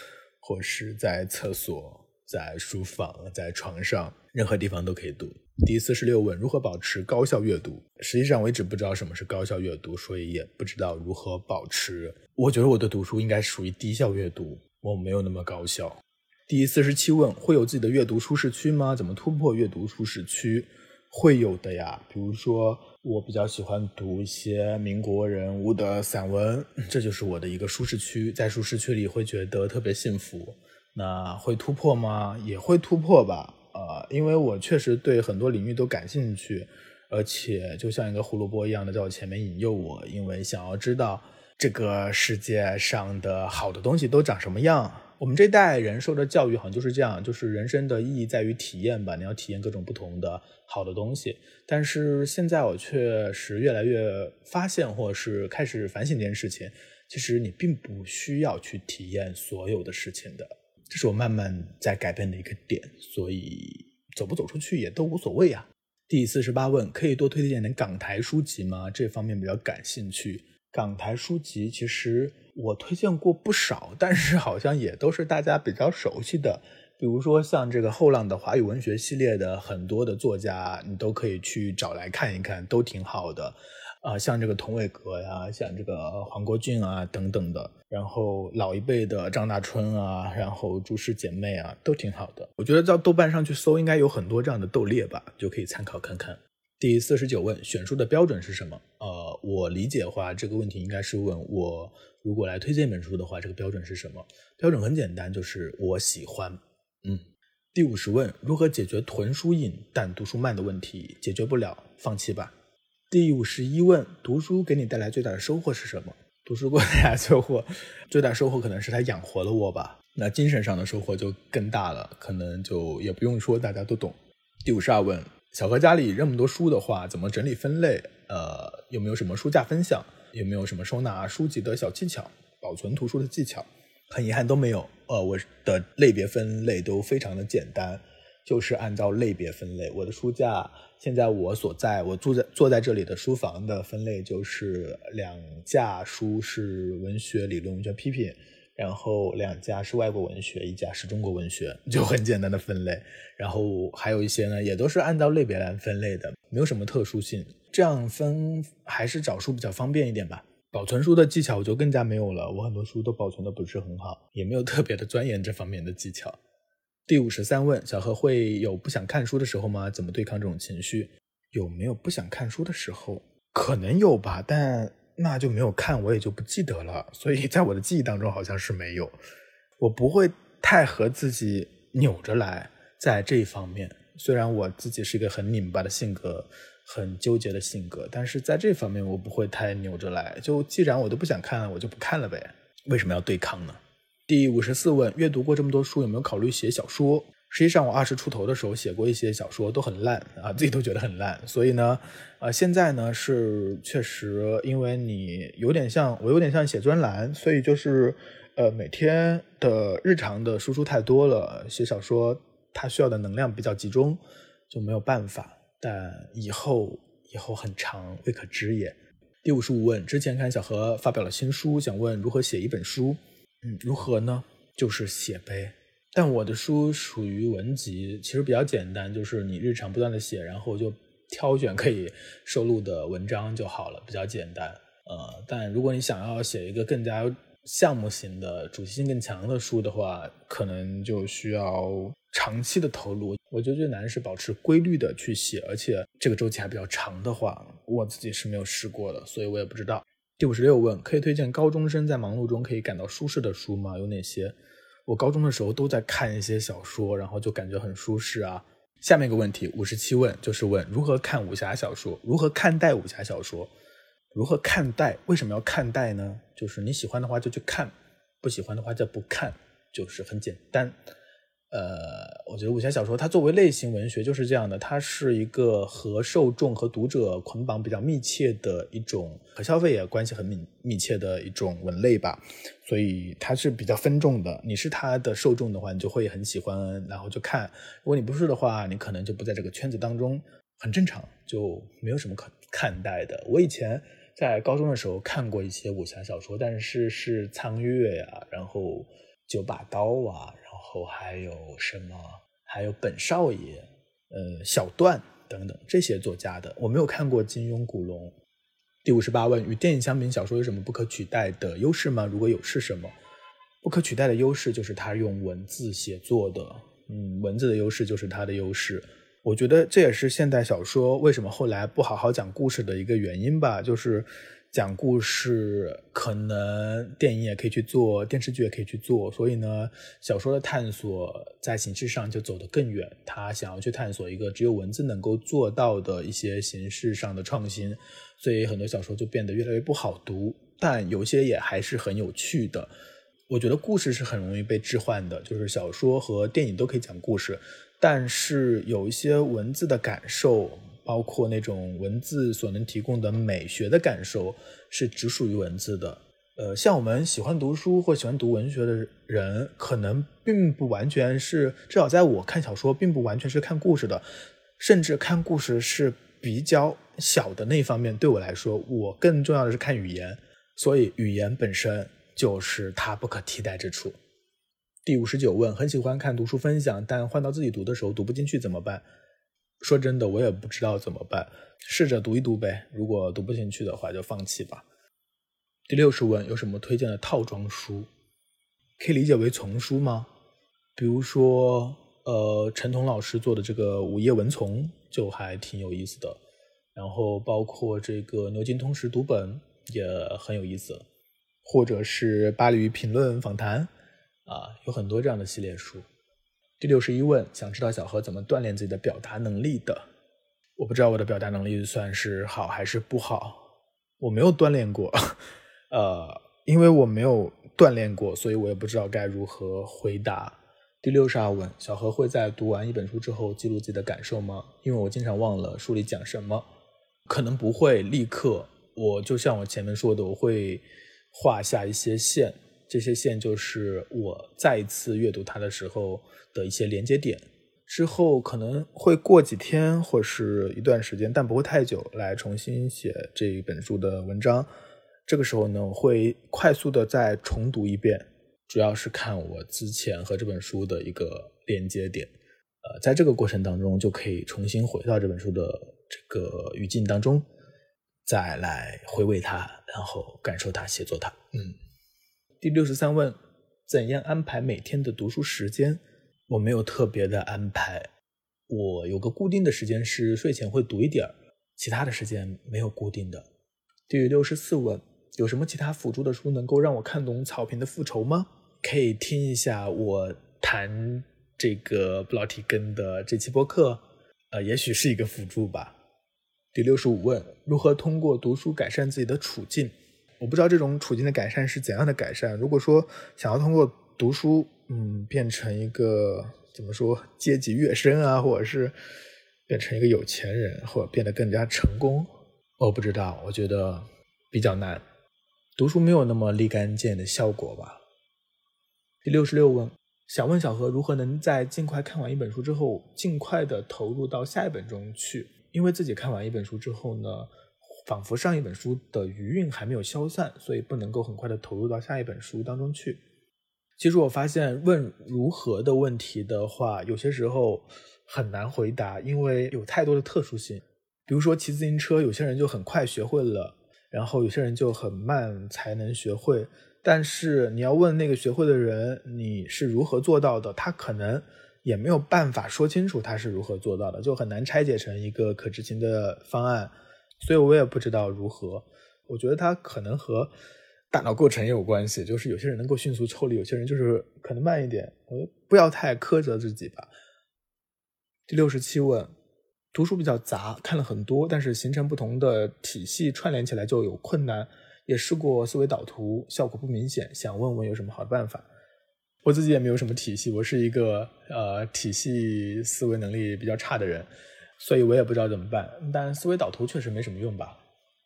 Speaker 1: 或是在厕所。在书房，在床上，任何地方都可以读。第四十六问：如何保持高效阅读？实际上我一直不知道什么是高效阅读，所以也不知道如何保持。我觉得我的读书应该属于低效阅读，我没有那么高效。第四十七问：会有自己的阅读舒适区吗？怎么突破阅读舒适区？会有的呀，比如说我比较喜欢读一些民国人物的散文，这就是我的一个舒适区，在舒适区里会觉得特别幸福。那会突破吗？也会突破吧。呃，因为我确实对很多领域都感兴趣，而且就像一个胡萝卜一样的在我前面引诱我，因为想要知道这个世界上的好的东西都长什么样。我们这代人受的教育好像就是这样，就是人生的意义在于体验吧，你要体验各种不同的好的东西。但是现在我确实越来越发现，或者是开始反省这件事情，其实你并不需要去体验所有的事情的。这是我慢慢在改变的一个点，所以走不走出去也都无所谓啊。第四十八问，可以多推荐点港台书籍吗？这方面比较感兴趣。港台书籍其实我推荐过不少，但是好像也都是大家比较熟悉的，比如说像这个后浪的华语文学系列的很多的作家，你都可以去找来看一看，都挺好的。啊，像这个童伟格呀，像这个黄国俊啊等等的，然后老一辈的张大春啊，然后朱氏姐妹啊，都挺好的。我觉得到豆瓣上去搜，应该有很多这样的豆列吧，就可以参考看看。第四十九问，选书的标准是什么？呃，我理解的话，这个问题应该是问我如果来推荐一本书的话，这个标准是什么？标准很简单，就是我喜欢。嗯。第五十问，如何解决囤书瘾但读书慢的问题？解决不了，放弃吧。第五十一问：读书给你带来最大的收获是什么？读书给我带来收获，最大收获可能是它养活了我吧。那精神上的收获就更大了，可能就也不用说，大家都懂。第五十二问：小何家里这么多书的话，怎么整理分类？呃，有没有什么书架分享？有没有什么收纳书籍的小技巧？保存图书的技巧？很遗憾都没有。呃，我的类别分类都非常的简单。就是按照类别分类，我的书架现在我所在我住在坐在这里的书房的分类就是两架书是文学理论文学批评，然后两架是外国文学，一架是中国文学，就很简单的分类。然后还有一些呢，也都是按照类别来分类的，没有什么特殊性。这样分还是找书比较方便一点吧。保存书的技巧我就更加没有了，我很多书都保存的不是很好，也没有特别的钻研这方面的技巧。第五十三问：小何会有不想看书的时候吗？怎么对抗这种情绪？有没有不想看书的时候？可能有吧，但那就没有看，我也就不记得了。所以在我的记忆当中，好像是没有。我不会太和自己扭着来，在这一方面，虽然我自己是一个很拧巴的性格，很纠结的性格，但是在这方面我不会太扭着来。就既然我都不想看了，我就不看了呗。为什么要对抗呢？第五十四问：阅读过这么多书，有没有考虑写小说？实际上，我二十出头的时候写过一些小说，都很烂啊，自己都觉得很烂。所以呢，呃，现在呢是确实，因为你有点像我，有点像写专栏，所以就是呃，每天的日常的输出太多了，写小说它需要的能量比较集中，就没有办法。但以后以后很长，未可知也。第五十五问：之前看小何发表了新书，想问如何写一本书。嗯，如何呢？就是写呗。但我的书属于文集，其实比较简单，就是你日常不断的写，然后就挑选可以收录的文章就好了，比较简单。呃，但如果你想要写一个更加项目型的、主题性更强的书的话，可能就需要长期的投入。我觉得最难是保持规律的去写，而且这个周期还比较长的话，我自己是没有试过的，所以我也不知道。第五十六问，可以推荐高中生在忙碌中可以感到舒适的书吗？有哪些？我高中的时候都在看一些小说，然后就感觉很舒适啊。下面一个问题，五十七问就是问如何看武侠小说，如何看待武侠小说，如何看待？为什么要看待呢？就是你喜欢的话就去看，不喜欢的话就不看，就是很简单。呃，我觉得武侠小说它作为类型文学就是这样的，它是一个和受众和读者捆绑比较密切的一种，和消费也关系很密密切的一种文类吧，所以它是比较分众的。你是它的受众的话，你就会很喜欢，然后就看；如果你不是的话，你可能就不在这个圈子当中，很正常，就没有什么可看待的。我以前在高中的时候看过一些武侠小说，但是是苍月呀，然后九把刀啊。后还有什么？还有本少爷，呃，小段等等这些作家的，我没有看过金庸、古龙。第五十八问：与电影相比，小说有什么不可取代的优势吗？如果有，是什么？不可取代的优势就是它用文字写作的，嗯，文字的优势就是它的优势。我觉得这也是现代小说为什么后来不好好讲故事的一个原因吧，就是。讲故事可能电影也可以去做，电视剧也可以去做，所以呢，小说的探索在形式上就走得更远。他想要去探索一个只有文字能够做到的一些形式上的创新，所以很多小说就变得越来越不好读。但有些也还是很有趣的。我觉得故事是很容易被置换的，就是小说和电影都可以讲故事，但是有一些文字的感受。包括那种文字所能提供的美学的感受，是只属于文字的。呃，像我们喜欢读书或喜欢读文学的人，可能并不完全是，至少在我看小说，并不完全是看故事的，甚至看故事是比较小的那一方面。对我来说，我更重要的是看语言，所以语言本身就是它不可替代之处。第五十九问：很喜欢看读书分享，但换到自己读的时候读不进去怎么办？说真的，我也不知道怎么办，试着读一读呗。如果读不进去的话，就放弃吧。第六十问，有什么推荐的套装书？可以理解为丛书吗？比如说，呃，陈彤老师做的这个《午夜文丛》就还挺有意思的。然后包括这个牛津通识读本也很有意思，或者是巴黎评论访谈啊，有很多这样的系列书。第六十一问，想知道小何怎么锻炼自己的表达能力的？我不知道我的表达能力算是好还是不好，我没有锻炼过，呃，因为我没有锻炼过，所以我也不知道该如何回答。第六十二问，小何会在读完一本书之后记录自己的感受吗？因为我经常忘了书里讲什么，可能不会立刻。我就像我前面说的，我会画下一些线。这些线就是我再一次阅读它的时候的一些连接点，之后可能会过几天或是一段时间，但不会太久，来重新写这一本书的文章。这个时候呢，我会快速的再重读一遍，主要是看我之前和这本书的一个连接点。呃，在这个过程当中，就可以重新回到这本书的这个语境当中，再来回味它，然后感受它，写作它。嗯。第六十三问：怎样安排每天的读书时间？我没有特别的安排，我有个固定的时间是睡前会读一点儿，其他的时间没有固定的。第六十四问：有什么其他辅助的书能够让我看懂草坪的复仇吗？可以听一下我谈这个布劳提根的这期播客，呃，也许是一个辅助吧。第六十五问：如何通过读书改善自己的处境？我不知道这种处境的改善是怎样的改善。如果说想要通过读书，嗯，变成一个怎么说阶级跃升啊，或者是变成一个有钱人，或者变得更加成功，我不知道。我觉得比较难。读书没有那么立竿见影的效果吧。第六十六问，想问小何如何能在尽快看完一本书之后，尽快的投入到下一本中去？因为自己看完一本书之后呢？仿佛上一本书的余韵还没有消散，所以不能够很快的投入到下一本书当中去。其实我发现问如何的问题的话，有些时候很难回答，因为有太多的特殊性。比如说骑自行车，有些人就很快学会了，然后有些人就很慢才能学会。但是你要问那个学会的人，你是如何做到的？他可能也没有办法说清楚他是如何做到的，就很难拆解成一个可执行的方案。所以我也不知道如何。我觉得他可能和大脑构成也有关系，就是有些人能够迅速抽离，有些人就是可能慢一点。我不要太苛责自己吧。第六十七问，读书比较杂，看了很多，但是形成不同的体系串联起来就有困难。也试过思维导图，效果不明显，想问问有什么好的办法。我自己也没有什么体系，我是一个呃体系思维能力比较差的人，所以我也不知道怎么办。但思维导图确实没什么用吧？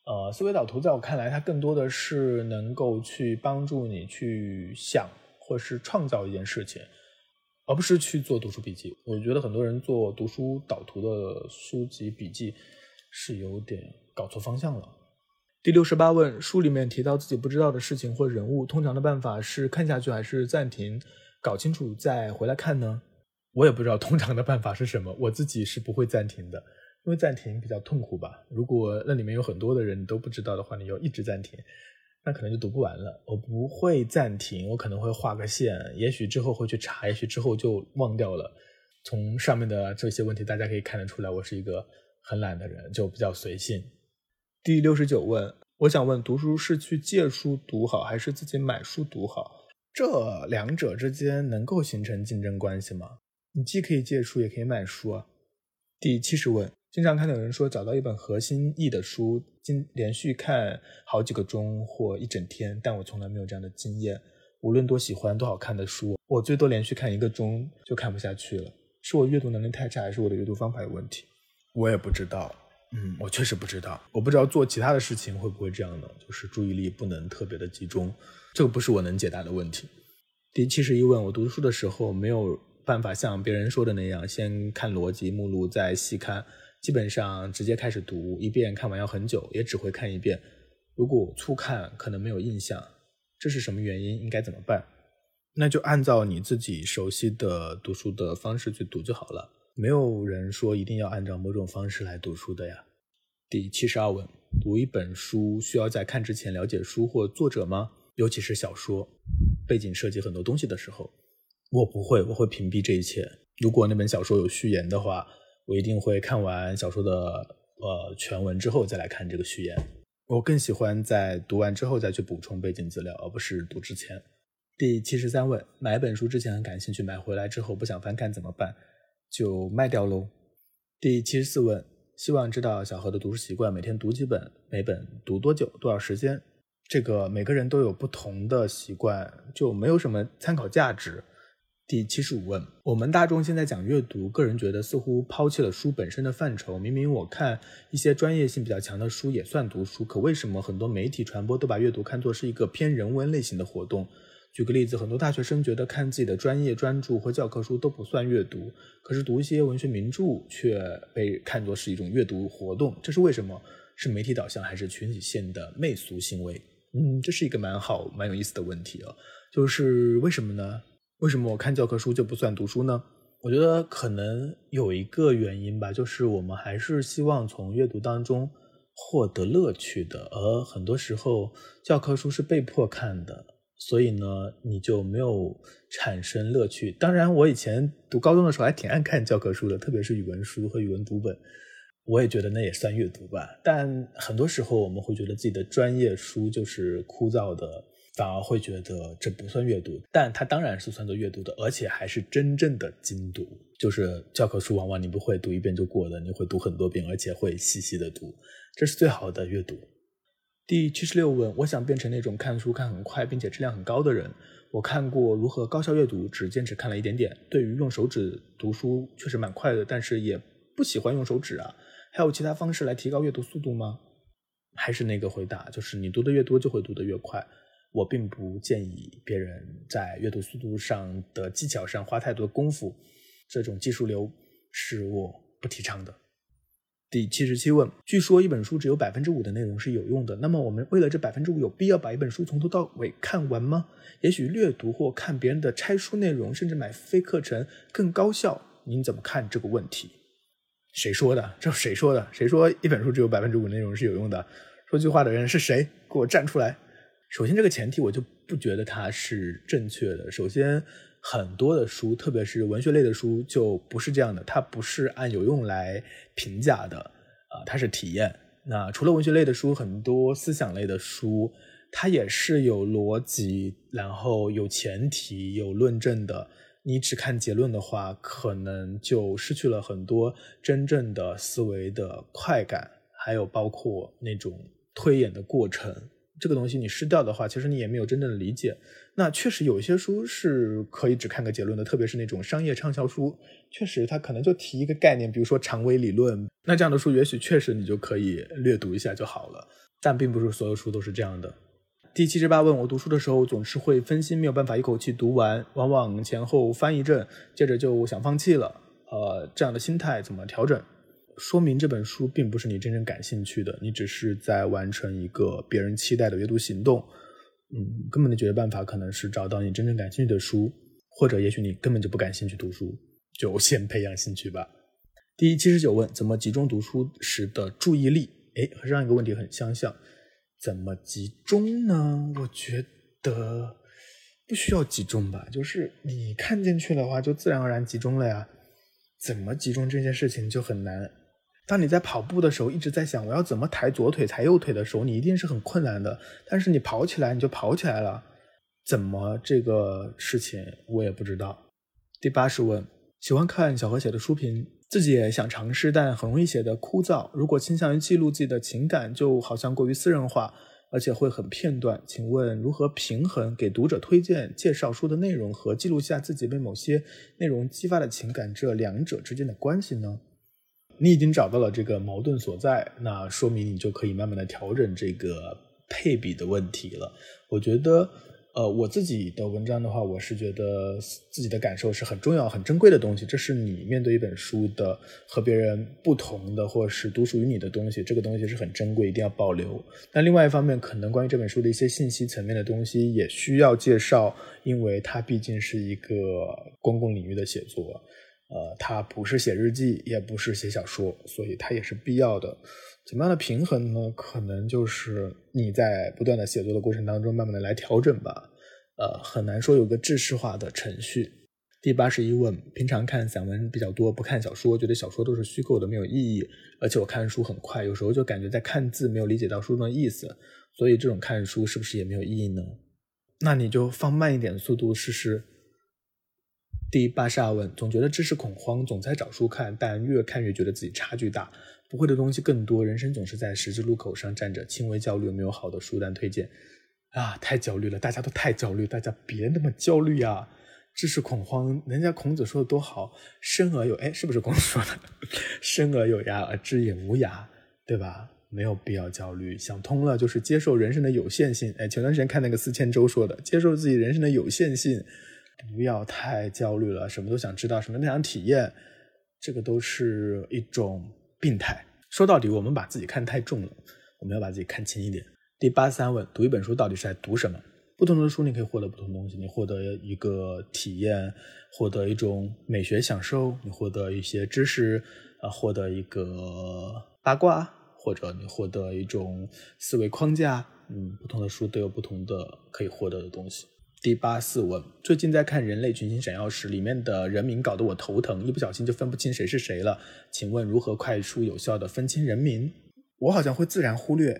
Speaker 1: 呃，思维导图在我看来，它更多的是能够去帮助你去想或是创造一件事情，而不是去做读书笔记。我觉得很多人做读书导图的书籍笔记是有点搞错方向了。第六十八问，书里面提到自己不知道的事情或人物，通常的办法是看下去还是暂停，搞清楚再回来看呢？我也不知道通常的办法是什么，我自己是不会暂停的，因为暂停比较痛苦吧。如果那里面有很多的人都不知道的话，你要一直暂停，那可能就读不完了。我不会暂停，我可能会画个线，也许之后会去查，也许之后就忘掉了。从上面的这些问题，大家可以看得出来，我是一个很懒的人，就比较随性。第六十九问，我想问，读书是去借书读好，还是自己买书读好？这两者之间能够形成竞争关系吗？你既可以借书，也可以买书啊。第七十问，经常看到有人说，找到一本核心意的书，经连续看好几个钟或一整天，但我从来没有这样的经验。无论多喜欢、多好看的书，我最多连续看一个钟就看不下去了。是我阅读能力太差，还是我的阅读方法有问题？我也不知道。嗯，我确实不知道，我不知道做其他的事情会不会这样呢，就是注意力不能特别的集中，这个不是我能解答的问题。第七十一问，我读书的时候没有办法像别人说的那样，先看逻辑目录再细看，基本上直接开始读，一遍看完要很久，也只会看一遍。如果粗看可能没有印象，这是什么原因？应该怎么办？那就按照你自己熟悉的读书的方式去读就好了。没有人说一定要按照某种方式来读书的呀。第七十二问：读一本书需要在看之前了解书或作者吗？尤其是小说，背景涉及很多东西的时候，我不会，我会屏蔽这一切。如果那本小说有序言的话，我一定会看完小说的呃全文之后再来看这个序言。我更喜欢在读完之后再去补充背景资料，而不是读之前。第七十三问：买本书之前很感兴趣，买回来之后不想翻看怎么办？就卖掉喽。第七十四问，希望知道小何的读书习惯，每天读几本，每本读多久，多少时间？这个每个人都有不同的习惯，就没有什么参考价值。第七十五问，我们大众现在讲阅读，个人觉得似乎抛弃了书本身的范畴。明明我看一些专业性比较强的书也算读书，可为什么很多媒体传播都把阅读看作是一个偏人文类型的活动？举个例子，很多大学生觉得看自己的专业专著或教科书都不算阅读，可是读一些文学名著却被看作是一种阅读活动，这是为什么？是媒体导向还是群体性的媚俗行为？嗯，这是一个蛮好、蛮有意思的问题啊。就是为什么呢？为什么我看教科书就不算读书呢？我觉得可能有一个原因吧，就是我们还是希望从阅读当中获得乐趣的，而很多时候教科书是被迫看的。所以呢，你就没有产生乐趣。当然，我以前读高中的时候还挺爱看教科书的，特别是语文书和语文读本，我也觉得那也算阅读吧。但很多时候我们会觉得自己的专业书就是枯燥的，反而会觉得这不算阅读。但它当然是算作阅读的，而且还是真正的精读。就是教科书往往你不会读一遍就过的，你会读很多遍，而且会细细的读，这是最好的阅读。第七十六问，我想变成那种看书看很快并且质量很高的人。我看过如何高效阅读，只坚持看了一点点。对于用手指读书确实蛮快的，但是也不喜欢用手指啊。还有其他方式来提高阅读速度吗？还是那个回答，就是你读的越多就会读得越快。我并不建议别人在阅读速度上的技巧上花太多的功夫，这种技术流是我不提倡的。第七十七问：据说一本书只有百分之五的内容是有用的，那么我们为了这百分之五，有必要把一本书从头到尾看完吗？也许略读或看别人的拆书内容，甚至买付费课程更高效。您怎么看这个问题？谁说的？这谁说的？谁说一本书只有百分之五内容是有用的？说句话的人是谁？给我站出来！首先，这个前提我就不觉得它是正确的。首先，很多的书，特别是文学类的书，就不是这样的，它不是按有用来评价的啊，它是体验。那除了文学类的书，很多思想类的书，它也是有逻辑，然后有前提、有论证的。你只看结论的话，可能就失去了很多真正的思维的快感，还有包括那种推演的过程。这个东西你失掉的话，其实你也没有真正的理解。那确实有一些书是可以只看个结论的，特别是那种商业畅销书，确实它可能就提一个概念，比如说长尾理论，那这样的书也许确实你就可以略读一下就好了。但并不是所有书都是这样的。第七十八问，我读书的时候总是会分心，没有办法一口气读完，往往前后翻一阵，接着就想放弃了。呃，这样的心态怎么调整？说明这本书并不是你真正感兴趣的，你只是在完成一个别人期待的阅读行动。嗯，根本的解决办法可能是找到你真正感兴趣的书，或者也许你根本就不感兴趣读书，就先培养兴趣吧。第七十九问，怎么集中读书时的注意力？哎，和上一个问题很相像。怎么集中呢？我觉得不需要集中吧，就是你看进去的话，就自然而然集中了呀。怎么集中这件事情就很难。当你在跑步的时候一直在想我要怎么抬左腿、抬右腿的时候，你一定是很困难的。但是你跑起来，你就跑起来了。怎么这个事情我也不知道。第八十问，喜欢看小何写的书评。自己也想尝试，但很容易写的枯燥。如果倾向于记录自己的情感，就好像过于私人化，而且会很片段。请问如何平衡给读者推荐、介绍书的内容和记录下自己被某些内容激发的情感这两者之间的关系呢？你已经找到了这个矛盾所在，那说明你就可以慢慢的调整这个配比的问题了。我觉得。呃，我自己的文章的话，我是觉得自己的感受是很重要、很珍贵的东西。这是你面对一本书的和别人不同的，或是独属于你的东西。这个东西是很珍贵，一定要保留。那另外一方面，可能关于这本书的一些信息层面的东西也需要介绍，因为它毕竟是一个公共领域的写作，呃，它不是写日记，也不是写小说，所以它也是必要的。怎么样的平衡呢？可能就是你在不断的写作的过程当中，慢慢的来调整吧。呃，很难说有个制式化的程序。第八十一问：平常看散文比较多，不看小说，觉得小说都是虚构的，没有意义。而且我看书很快，有时候就感觉在看字，没有理解到书中的意思。所以这种看书是不是也没有意义呢？那你就放慢一点速度试试。第八十二问：总觉得知识恐慌，总在找书看，但越看越觉得自己差距大。不会的东西更多，人生总是在十字路口上站着，轻微焦虑，有没有好的书单推荐？啊，太焦虑了，大家都太焦虑，大家别那么焦虑啊！知识恐慌，人家孔子说的多好，生而有，哎，是不是孔子说的？生而有涯而知也无涯，对吧？没有必要焦虑，想通了就是接受人生的有限性。哎，前段时间看那个司千舟说的，接受自己人生的有限性，不要太焦虑了，什么都想知道，什么都想体验，这个都是一种。病态，说到底，我们把自己看太重了，我们要把自己看轻一点。第八三问，读一本书到底是在读什么？不同的书，你可以获得不同的东西。你获得一个体验，获得一种美学享受，你获得一些知识，啊，获得一个八卦，或者你获得一种思维框架。嗯，不同的书都有不同的可以获得的东西。第八四问，最近在看《人类群星闪耀时》，里面的人名搞得我头疼，一不小心就分不清谁是谁了。请问如何快速有效的分清人名？我好像会自然忽略，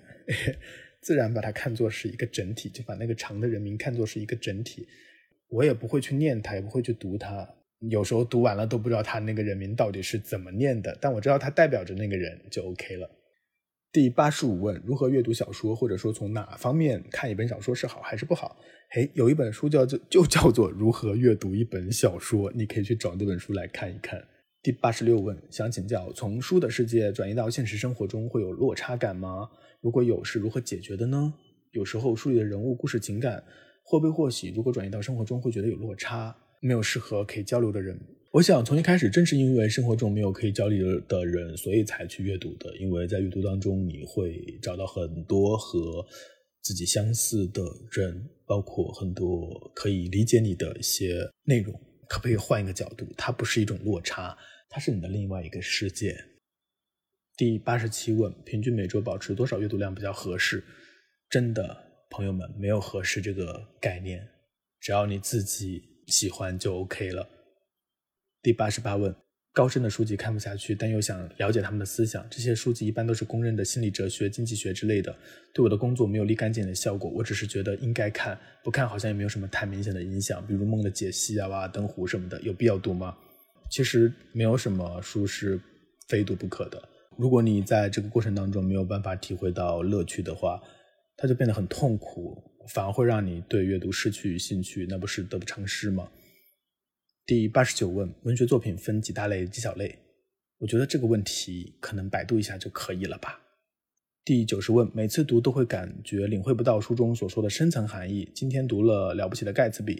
Speaker 1: 自然把它看作是一个整体，就把那个长的人名看作是一个整体。我也不会去念它，也不会去读它。有时候读完了都不知道他那个人名到底是怎么念的，但我知道它代表着那个人就 OK 了。第八十五问：如何阅读小说，或者说从哪方面看一本小说是好还是不好？嘿，有一本书叫做就叫做《如何阅读一本小说》，你可以去找那本书来看一看。第八十六问：想请教，从书的世界转移到现实生活中会有落差感吗？如果有，是如何解决的呢？有时候书里的人物、故事、情感或悲或喜，如果转移到生活中会觉得有落差，没有适合可以交流的人。我想从一开始，正是因为生活中没有可以交流的人，所以才去阅读的。因为在阅读当中，你会找到很多和自己相似的人，包括很多可以理解你的一些内容。可不可以换一个角度？它不是一种落差，它是你的另外一个世界。第八十七问：平均每周保持多少阅读量比较合适？真的，朋友们，没有合适这个概念，只要你自己。喜欢就 OK 了。第八十八问。高深的书籍看不下去，但又想了解他们的思想。这些书籍一般都是公认的心理哲学、经济学之类的，对我的工作没有立竿见影的效果。我只是觉得应该看，不看好像也没有什么太明显的影响。比如《梦的解析》啊、《瓦尔登湖》什么的，有必要读吗？其实没有什么书是非读不可的。如果你在这个过程当中没有办法体会到乐趣的话，它就变得很痛苦，反而会让你对阅读失去兴趣，那不是得不偿失吗？第八十九问：文学作品分几大类、几小类？我觉得这个问题可能百度一下就可以了吧。第九十问：每次读都会感觉领会不到书中所说的深层含义。今天读了《了不起的盖茨比》，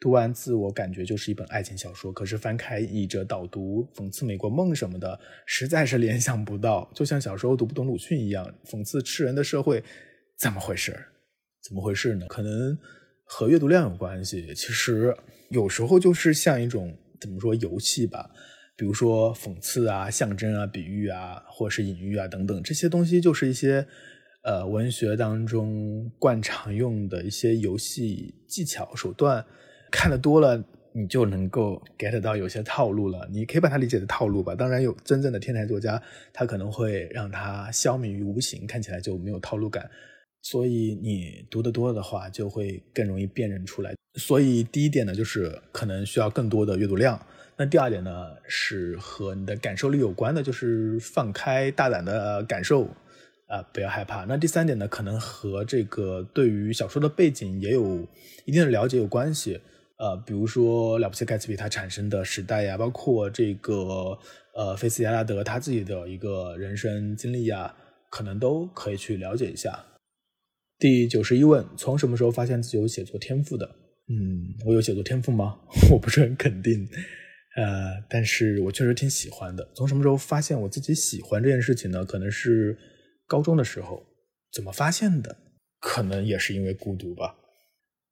Speaker 1: 读完自我感觉就是一本爱情小说，可是翻开译者导读、讽刺美国梦什么的，实在是联想不到。就像小时候读不懂鲁迅一样，讽刺吃人的社会，怎么回事？怎么回事呢？可能和阅读量有关系。其实。有时候就是像一种怎么说游戏吧，比如说讽刺啊、象征啊、比喻啊，或者是隐喻啊等等，这些东西就是一些呃文学当中惯常用的一些游戏技巧手段。看的多了，你就能够 get 到有些套路了。你可以把它理解的套路吧。当然，有真正的天才作家，他可能会让它消弭于无形，看起来就没有套路感。所以你读得多的话，就会更容易辨认出来。所以第一点呢，就是可能需要更多的阅读量。那第二点呢，是和你的感受力有关的，就是放开大胆的感受啊，不要害怕。那第三点呢，可能和这个对于小说的背景也有一定的了解有关系。呃，比如说《了不起盖茨比》它产生的时代呀，包括这个呃菲茨杰拉德他自己的一个人生经历呀，可能都可以去了解一下。第九十一问：从什么时候发现自己有写作天赋的？嗯，我有写作天赋吗？我不是很肯定。呃，但是我确实挺喜欢的。从什么时候发现我自己喜欢这件事情呢？可能是高中的时候。怎么发现的？可能也是因为孤独吧。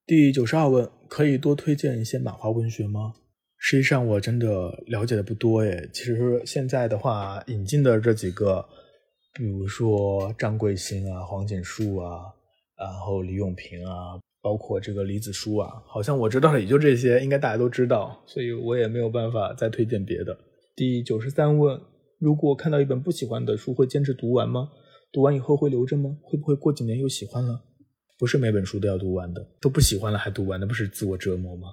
Speaker 1: 第九十二问：可以多推荐一些漫画文学吗？实际上我真的了解的不多诶。其实现在的话，引进的这几个，比如说张贵兴啊、黄锦树啊。然后李永平啊，包括这个李子书啊，好像我知道的也就这些，应该大家都知道，所以我也没有办法再推荐别的。第九十三问：如果看到一本不喜欢的书，会坚持读完吗？读完以后会留着吗？会不会过几年又喜欢了？不是每本书都要读完的，都不喜欢了还读完，那不是自我折磨吗？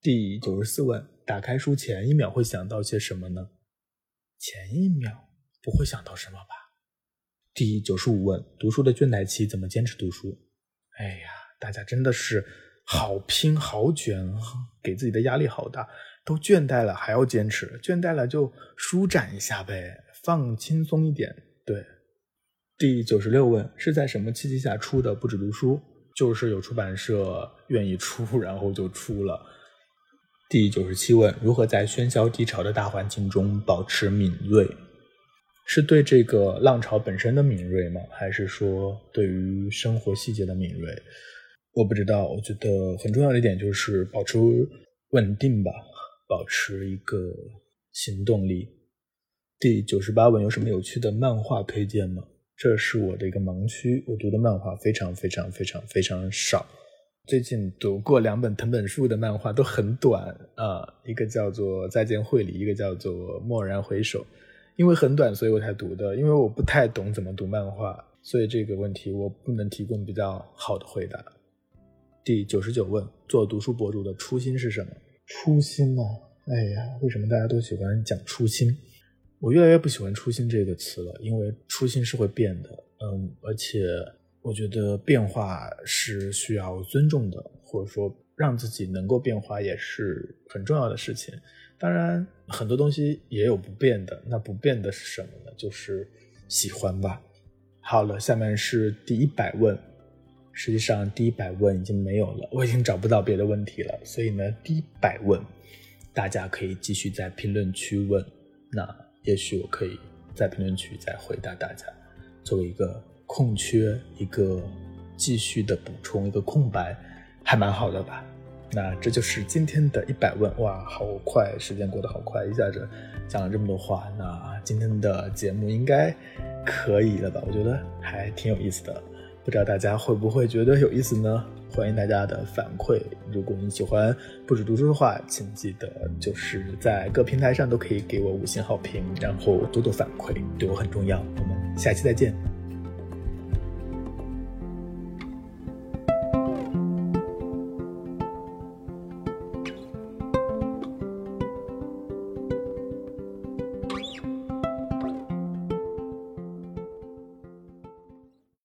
Speaker 1: 第九十四问：打开书前一秒会想到些什么呢？前一秒不会想到什么吧？第九十五问：读书的倦怠期怎么坚持读书？哎呀，大家真的是好拼好卷，给自己的压力好大，都倦怠了还要坚持，倦怠了就舒展一下呗，放轻松一点。对，第九十六问：是在什么契机下出的？不止读书，就是有出版社愿意出，然后就出了。第九十七问：如何在喧嚣低潮的大环境中保持敏锐？是对这个浪潮本身的敏锐吗？还是说对于生活细节的敏锐？我不知道。我觉得很重要的一点就是保持稳定吧，保持一个行动力。第九十八问有什么有趣的漫画推荐吗？这是我的一个盲区，我读的漫画非常非常非常非常少。最近读过两本藤本树的漫画，都很短啊，一个叫做《再见惠理》，一个叫做《蓦然回首》。因为很短，所以我才读的。因为我不太懂怎么读漫画，所以这个问题我不能提供比较好的回答。第九十九问：做读书博主的初心是什么？初心呢？哎呀，为什么大家都喜欢讲初心？我越来越不喜欢“初心”这个词了，因为初心是会变的。嗯，而且我觉得变化是需要尊重的，或者说让自己能够变化也是很重要的事情。当然，很多东西也有不变的。那不变的是什么呢？就是喜欢吧。好了，下面是第一百问。实际上，第一百问已经没有了，我已经找不到别的问题了。所以呢，第一百问，大家可以继续在评论区问。那也许我可以在评论区再回答大家，作为一个空缺，一个继续的补充，一个空白，还蛮好的吧。那这就是今天的一百问哇，好快，时间过得好快，一下子讲了这么多话。那今天的节目应该可以了吧？我觉得还挺有意思的。不知道大家会不会觉得有意思呢？欢迎大家的反馈。如果你喜欢不止读书的话，请记得就是在各平台上都可以给我五星好评，然后多多反馈，对我很重要。我们下期再见。